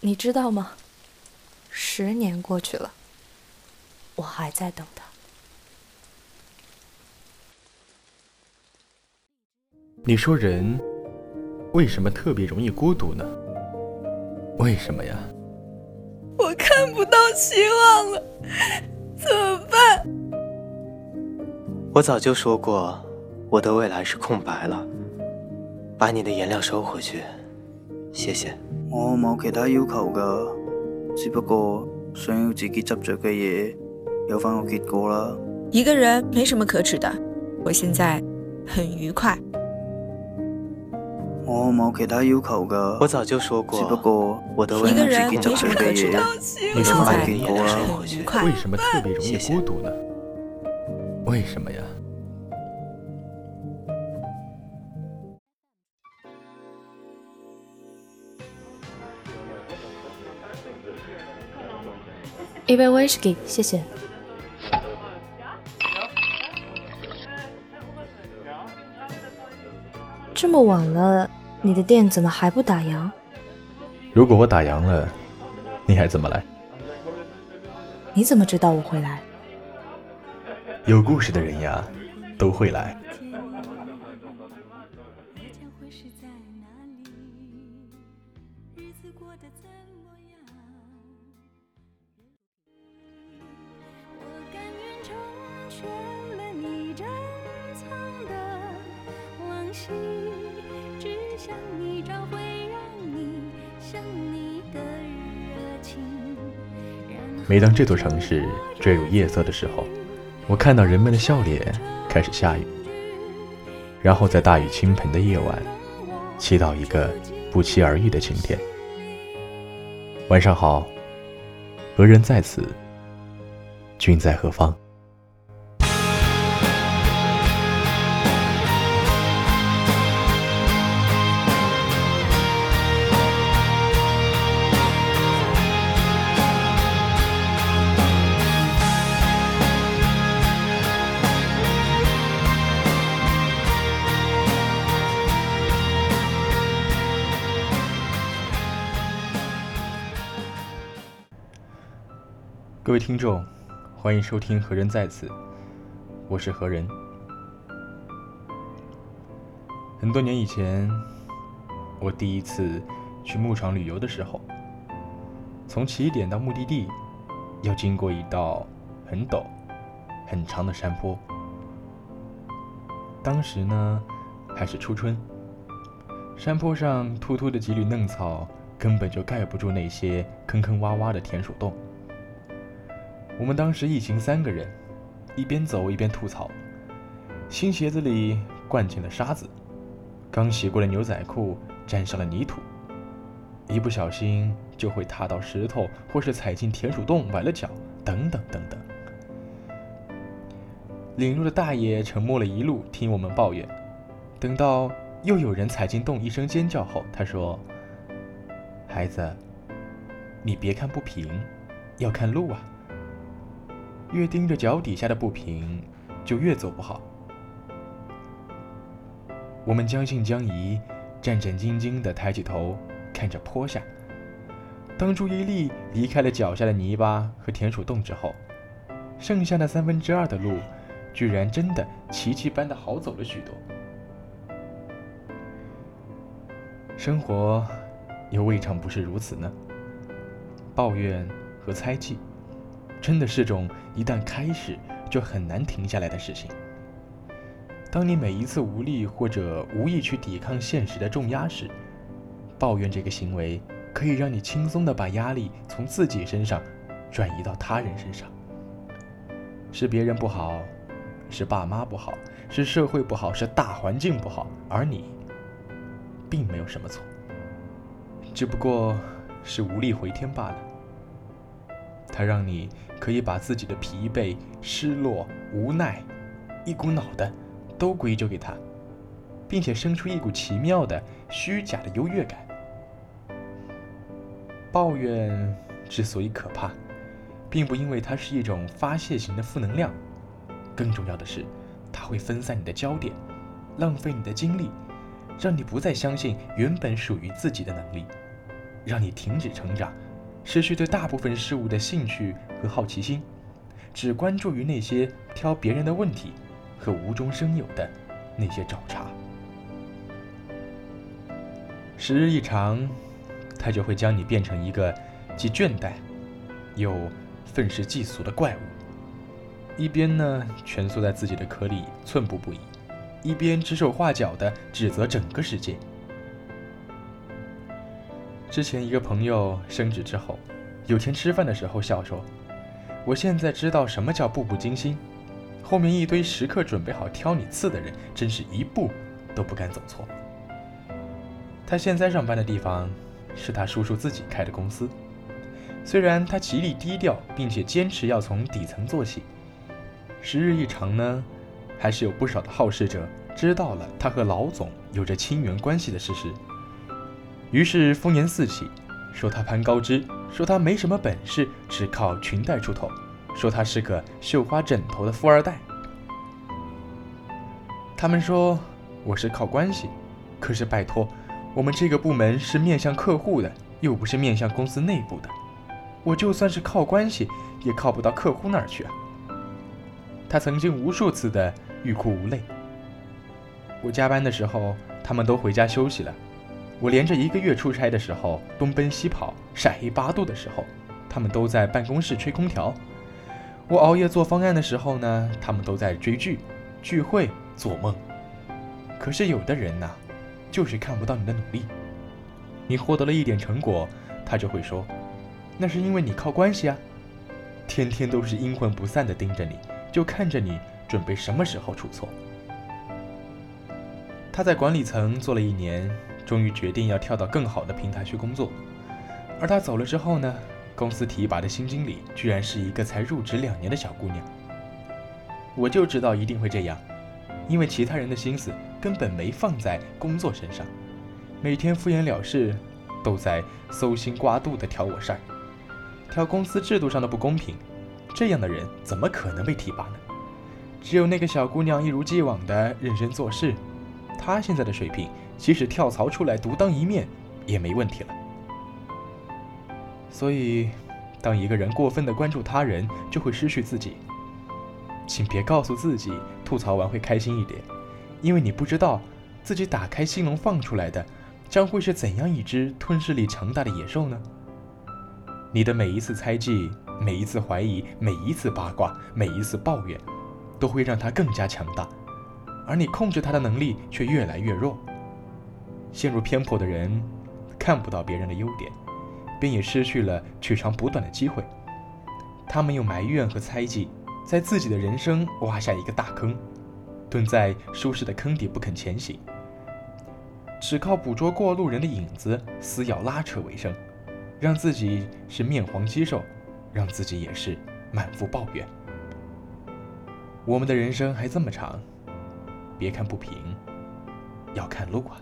你知道吗？十年过去了，我还在等他。你说人为什么特别容易孤独呢？为什么呀？我看不到希望了，怎么办？我早就说过，我的未来是空白了。把你的颜料收回去，谢谢。我冇其他要求噶，只不过想要自己执着嘅嘢有翻个结果啦。一个人没什么可耻的，我现在很愉快。我冇其他要求噶，我早就说过，只不过我的一个人没什么可的。耻的，你现在很愉快为。什么特别容易孤独呢？为什么呀？一杯威士忌，谢谢。这么晚了，你的店怎么还不打烊？如果我打烊了，你还怎么来？你怎么知道我会来？有故事的人呀，都会来。全了你珍藏的往昔，只想你找回让你想你的热情。每当这座城市坠入夜色的时候，我看到人们的笑脸开始下雨，然后在大雨倾盆的夜晚，祈祷一个不期而遇的晴天。晚上好，何人在此？君在何方？各位听众，欢迎收听《何人在此》，我是何人。很多年以前，我第一次去牧场旅游的时候，从起点到目的地，要经过一道很陡、很长的山坡。当时呢，还是初春，山坡上秃秃的几缕嫩草根本就盖不住那些坑坑洼洼的田鼠洞。我们当时一行三个人，一边走一边吐槽，新鞋子里灌进了沙子，刚洗过的牛仔裤沾上了泥土，一不小心就会踏到石头，或是踩进田鼠洞崴了脚，等等等等。领路的大爷沉默了一路，听我们抱怨，等到又有人踩进洞，一声尖叫后，他说：“孩子，你别看不平，要看路啊。”越盯着脚底下的不平，就越走不好。我们将信将疑，战战兢兢地抬起头看着坡下。当注意力离开了脚下的泥巴和田鼠洞之后，剩下的三分之二的路，居然真的奇迹般的好走了许多。生活又未尝不是如此呢？抱怨和猜忌。真的是种一旦开始就很难停下来的事情。当你每一次无力或者无意去抵抗现实的重压时，抱怨这个行为可以让你轻松的把压力从自己身上转移到他人身上。是别人不好，是爸妈不好，是社会不好，是大环境不好，而你并没有什么错，只不过是无力回天罢了。它让你可以把自己的疲惫、失落、无奈，一股脑的都归咎给他，并且生出一股奇妙的、虚假的优越感。抱怨之所以可怕，并不因为它是一种发泄型的负能量，更重要的是，它会分散你的焦点，浪费你的精力，让你不再相信原本属于自己的能力。让你停止成长，失去对大部分事物的兴趣和好奇心，只关注于那些挑别人的问题和无中生有的那些找茬。时日一长，它就会将你变成一个既倦怠又愤世嫉俗的怪物。一边呢蜷缩在自己的壳里寸步不移，一边指手画脚地指责整个世界。之前一个朋友升职之后，有天吃饭的时候笑说：“我现在知道什么叫步步惊心，后面一堆时刻准备好挑你刺的人，真是一步都不敢走错。”他现在上班的地方是他叔叔自己开的公司，虽然他极力低调，并且坚持要从底层做起，时日一长呢，还是有不少的好事者知道了他和老总有着亲缘关系的事实，于是风言四起，说他攀高枝，说他没什么本事，只靠裙带出头，说他是个绣花枕头的富二代。他们说我是靠关系，可是拜托。我们这个部门是面向客户的，又不是面向公司内部的。我就算是靠关系，也靠不到客户那儿去啊。他曾经无数次的欲哭无泪。我加班的时候，他们都回家休息了；我连着一个月出差的时候，东奔西跑，晒黑八度的时候，他们都在办公室吹空调；我熬夜做方案的时候呢，他们都在追剧、聚会、做梦。可是有的人呐。就是看不到你的努力，你获得了一点成果，他就会说，那是因为你靠关系啊，天天都是阴魂不散的盯着你，就看着你准备什么时候出错。他在管理层做了一年，终于决定要跳到更好的平台去工作，而他走了之后呢，公司提拔的新经理居然是一个才入职两年的小姑娘。我就知道一定会这样。因为其他人的心思根本没放在工作身上，每天敷衍了事，都在搜心刮肚的挑我事儿，挑公司制度上的不公平。这样的人怎么可能被提拔呢？只有那个小姑娘一如既往的认真做事，她现在的水平，即使跳槽出来独当一面也没问题了。所以，当一个人过分的关注他人，就会失去自己。请别告诉自己吐槽完会开心一点，因为你不知道自己打开心笼放出来的将会是怎样一只吞噬力强大的野兽呢？你的每一次猜忌、每一次怀疑、每一次八卦、每一次抱怨，都会让它更加强大，而你控制它的能力却越来越弱。陷入偏颇的人看不到别人的优点，便也失去了取长补短的机会。他们用埋怨和猜忌。在自己的人生挖下一个大坑，蹲在舒适的坑底不肯前行，只靠捕捉过路人的影子撕咬拉扯为生，让自己是面黄肌瘦，让自己也是满腹抱怨。我们的人生还这么长，别看不平，要看路啊。